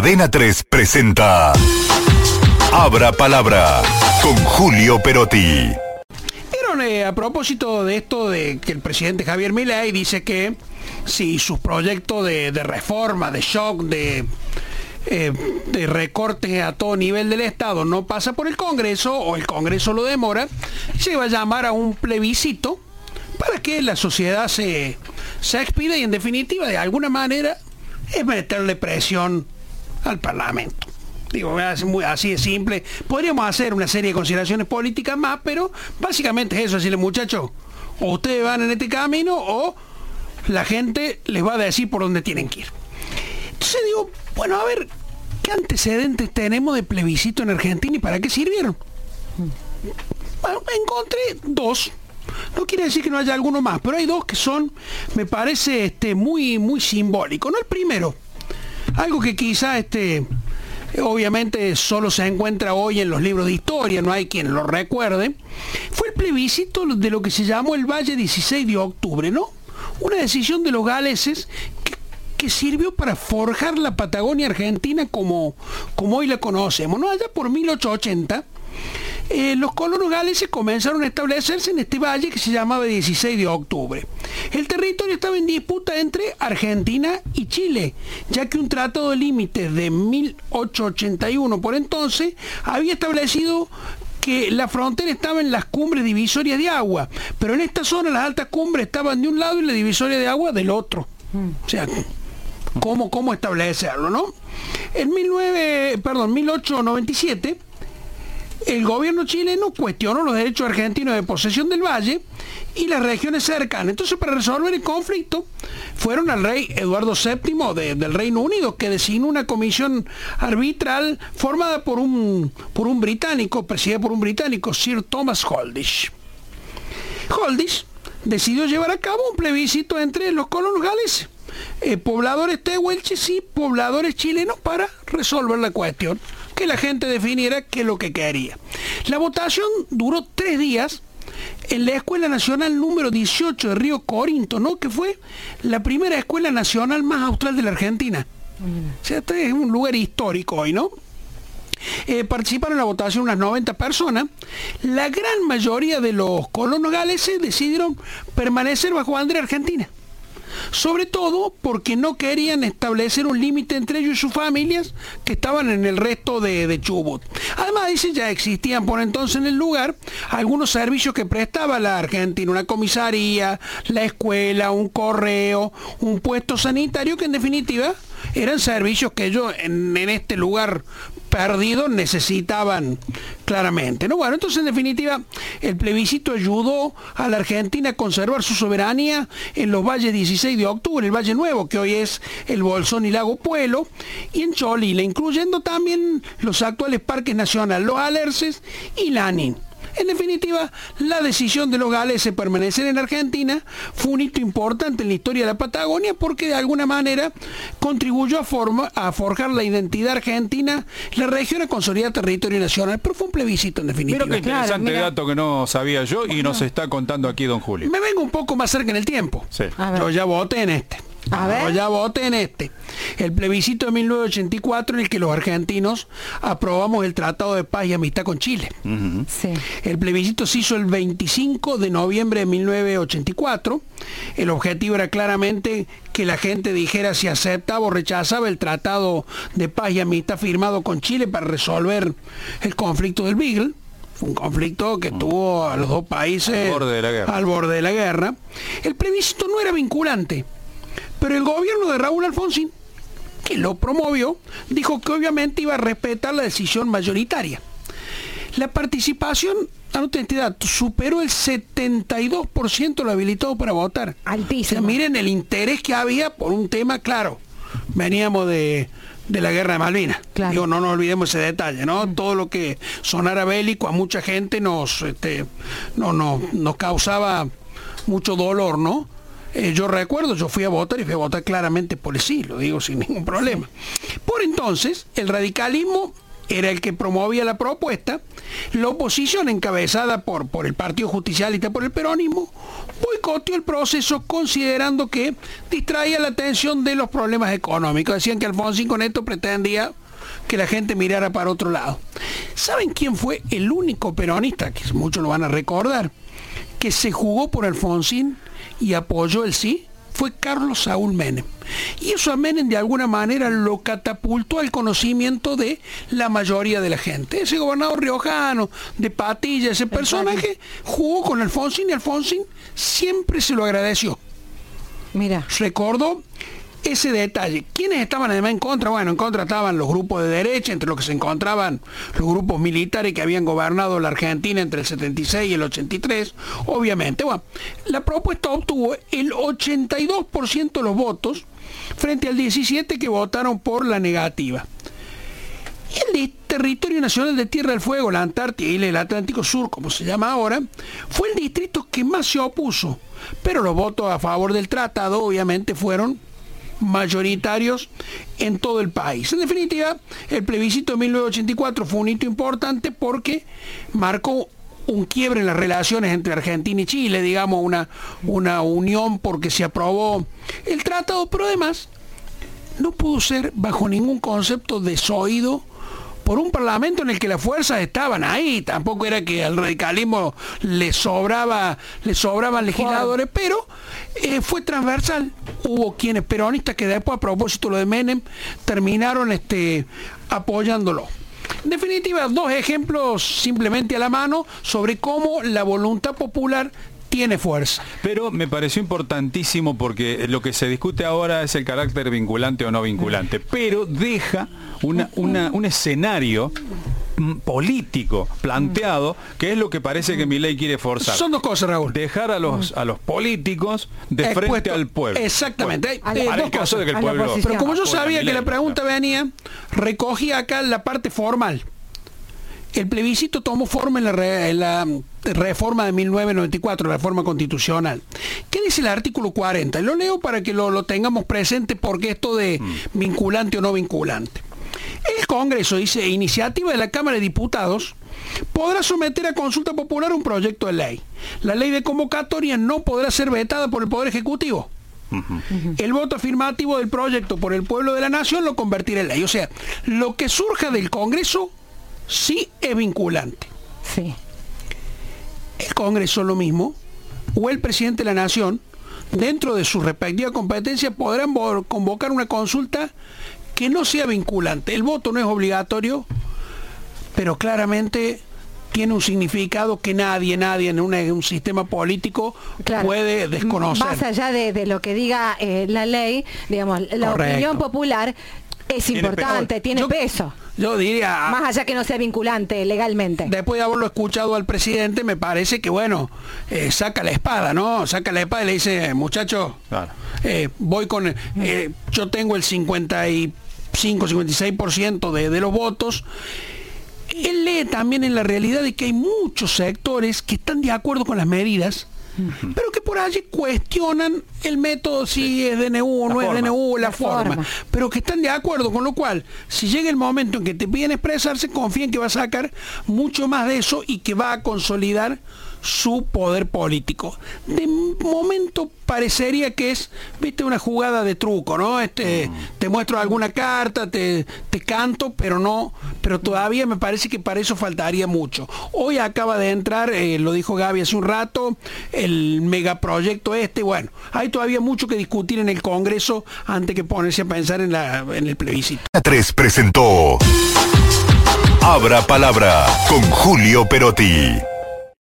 Adena 3 presenta Abra Palabra con Julio Perotti. Eh, a propósito de esto de que el presidente Javier Milei dice que si sus proyectos de, de reforma, de shock, de, eh, de recortes a todo nivel del Estado no pasa por el Congreso o el Congreso lo demora, se va a llamar a un plebiscito para que la sociedad se, se expida y en definitiva de alguna manera es meterle presión al Parlamento. Digo, así de simple. Podríamos hacer una serie de consideraciones políticas más, pero básicamente es eso, decirle muchachos, o ustedes van en este camino o la gente les va a decir por dónde tienen que ir. Entonces digo, bueno, a ver, ¿qué antecedentes tenemos de plebiscito en Argentina y para qué sirvieron? Bueno, encontré dos. No quiere decir que no haya alguno más, pero hay dos que son, me parece, este, muy, muy simbólicos. No el primero, algo que quizá este, obviamente solo se encuentra hoy en los libros de historia, no hay quien lo recuerde, fue el plebiscito de lo que se llamó el Valle 16 de octubre, ¿no? Una decisión de los galeses que, sirvió para forjar la Patagonia Argentina como, como hoy la conocemos, ¿no? Allá por 1880 eh, los colonos galeses comenzaron a establecerse en este valle que se llamaba 16 de octubre. El territorio estaba en disputa entre Argentina y Chile, ya que un tratado de límites de 1881 por entonces había establecido que la frontera estaba en las cumbres divisorias de agua, pero en esta zona las altas cumbres estaban de un lado y la divisoria de agua del otro. O sea, ¿cómo, cómo establecerlo, no? En 19, perdón, 1897 el gobierno chileno cuestionó los derechos argentinos de posesión del valle y las regiones cercanas. Entonces, para resolver el conflicto, fueron al rey Eduardo VII del Reino Unido, que designó una comisión arbitral formada por un, por un británico, presidida por un británico, Sir Thomas Holdish. Holdish decidió llevar a cabo un plebiscito entre los colonos gales, eh, pobladores tehuelches y pobladores chilenos para resolver la cuestión que la gente definiera qué es lo que quería. La votación duró tres días en la Escuela Nacional número 18 de Río Corinto, ¿no? Que fue la primera escuela nacional más austral de la Argentina. O sea, este es un lugar histórico hoy, ¿no? Eh, participaron en la votación unas 90 personas. La gran mayoría de los colonos galeses decidieron permanecer bajo bandera argentina sobre todo porque no querían establecer un límite entre ellos y sus familias que estaban en el resto de, Chubut. Además, dice, ya existían por entonces en el lugar algunos servicios que prestaba la Argentina, una comisaría, la escuela, un correo, un puesto sanitario que en definitiva eran servicios que ellos en, este lugar perdido necesitaban claramente. ¿no? Bueno, entonces en definitiva el plebiscito ayudó a la Argentina a conservar su soberanía en los valles 16 de octubre, el Valle Nuevo, que hoy es el Bolsón y Lago Puelo, y en Cholila, incluyendo también los actuales parques nacionales, los Alerces y Lanín. En definitiva, la decisión de los gales de permanecer en Argentina fue un hito importante en la historia de la Patagonia porque de alguna manera contribuyó a, a forjar la identidad argentina, la región a consolidar territorio nacional, pero fue un plebiscito en definitiva. Mira qué interesante dato que no sabía yo y nos está contando aquí don Julio. Me vengo un poco más cerca en el tiempo. Yo ya voté en este. A ver. ya voté en este. El plebiscito de 1984 en el que los argentinos aprobamos el Tratado de Paz y Amistad con Chile. El plebiscito se hizo el 25 de noviembre de 1984. El objetivo era claramente que la gente dijera si aceptaba o rechazaba el Tratado de Paz y Amistad firmado con Chile para resolver el conflicto del Beagle un conflicto que tuvo a los dos países al borde de la guerra. Al borde de la guerra. El plebiscito no era vinculante pero el gobierno de Raúl Alfonsín, que lo promovió, dijo que obviamente iba a respetar la decisión mayoritaria. La participación, anote entidad, superó el 72% lo habilitado para votar. Altísimo. miren el interés que había por un tema claro. Veníamos de, la guerra de Malvinas. Digo, no nos olvidemos ese detalle, ¿no? Mm. Todo lo que sonara bélico a mucha gente nos, este, no, no, nos causaba mucho dolor, ¿no? Eh, yo recuerdo, yo fui a votar y fui a votar claramente por el sí, lo digo sin ningún problema. Por entonces, el radicalismo era el que promovía la propuesta, la oposición encabezada por, por el Partido Justicialista, por el peronismo, boicoteó el proceso considerando que distraía la atención de los problemas económicos. Decían que Alfonsín con esto pretendía que la gente mirara para otro lado. ¿Saben quién fue el único peronista, que muchos lo van a recordar, que se jugó por Alfonsín y apoyó el sí? Fue Carlos Saúl Menem. Y eso a Menem de alguna manera lo catapultó al conocimiento de la mayoría de la gente. Ese gobernador riojano, de Patilla, ese personaje, jugó con Alfonsín y Alfonsín siempre se lo agradeció. Mira. Recordó ese detalle. ¿Quiénes estaban además en contra? Bueno, en contra estaban los grupos de derecha, entre los que se encontraban los grupos militares que habían gobernado la Argentina entre el 76 y el 83, obviamente. Bueno, la propuesta obtuvo el 82% de los votos frente al 17 que votaron por la negativa. El territorio nacional de Tierra del Fuego, la Antártida y el Atlántico Sur, como se llama ahora, fue el distrito que más se opuso, pero los votos a favor del tratado obviamente fueron mayoritarios en todo el país. En definitiva, el plebiscito de 1984 fue un hito importante porque marcó un quiebre en las relaciones entre Argentina y Chile, digamos, una, una unión porque se aprobó el tratado, pero además no pudo ser bajo ningún concepto desoído por un parlamento en el que las fuerzas estaban ahí, tampoco era que al radicalismo le sobraba, le sobraban legisladores, pero eh, fue transversal. Hubo quienes peronistas que después a propósito lo de Menem terminaron este, apoyándolo. En definitiva, dos ejemplos simplemente a la mano sobre cómo la voluntad popular tiene fuerza. Pero me pareció importantísimo porque lo que se discute ahora es el carácter vinculante o no vinculante, pero deja un escenario mm, político planteado, que es lo que parece que mi ley quiere forzar. Son dos cosas, Raúl. Dejar a los, a los políticos de frente al pueblo. Exactamente. caso de que el pueblo... Pero como yo sabía que la pregunta venía, recogí acá la parte formal. El plebiscito tomó forma en la, reforma de 1994, la reforma constitucional. ¿Qué dice el artículo 40? Lo leo para que lo, tengamos presente porque esto de mm. vinculante o no vinculante. El Congreso dice, iniciativa de la Cámara de Diputados, podrá someter a consulta popular un proyecto de ley. La ley de convocatoria no podrá ser vetada por el Poder Ejecutivo. El voto afirmativo del proyecto por el pueblo de la nación lo convertirá en ley. O sea, lo que surja del Congreso sí es vinculante. Sí. El Congreso lo mismo, o el presidente de la Nación, dentro de su respectiva competencia, podrán convocar una consulta que no sea vinculante. El voto no es obligatorio, pero claramente tiene un significado que nadie, nadie en, un sistema político puede desconocer. Más allá de, lo que diga eh, la ley, digamos, la opinión popular es importante, tiene peso. Yo diría... Más allá que no sea vinculante legalmente. Después de haberlo escuchado al presidente, me parece que, bueno, eh, saca la espada, ¿no? Saca la espada y le dice, muchacho, eh, voy con... Eh, yo tengo el 55, 56% de, de los votos él lee también en la realidad de que hay muchos sectores que están de acuerdo con las medidas, pero que por allí cuestionan el método si es DNU o no es DNU, la, forma, pero que están de acuerdo, con lo cual, si llega el momento en que te piden expresarse, confíen que va a sacar mucho más de eso y que va a consolidar su poder político. De momento parecería que es, viste, una jugada de truco, ¿no? Este, mm. te muestro alguna carta, te, te canto, pero no, pero todavía me parece que para eso faltaría mucho. Hoy acaba de entrar, eh, lo dijo Gaby hace un rato, el megaproyecto este, bueno, hay todavía mucho que discutir en el Congreso antes que ponerse a pensar en, la, en el plebiscito. 3 presentó Abra Palabra con Julio Perotti.